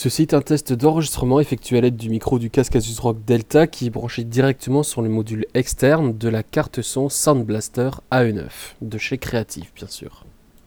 Ceci est un test d'enregistrement effectué à l'aide du micro du casque Asus Rock Delta qui est branché directement sur le module externe de la carte son Sound Blaster AE9 de chez Creative bien sûr.